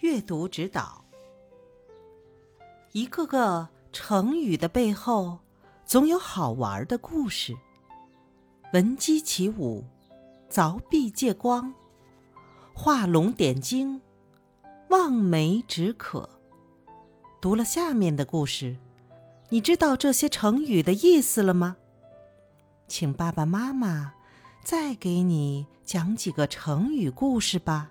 阅读指导。一个个成语的背后，总有好玩的故事。闻鸡起舞，凿壁借光，画龙点睛，望梅止渴。读了下面的故事，你知道这些成语的意思了吗？请爸爸妈妈再给你讲几个成语故事吧。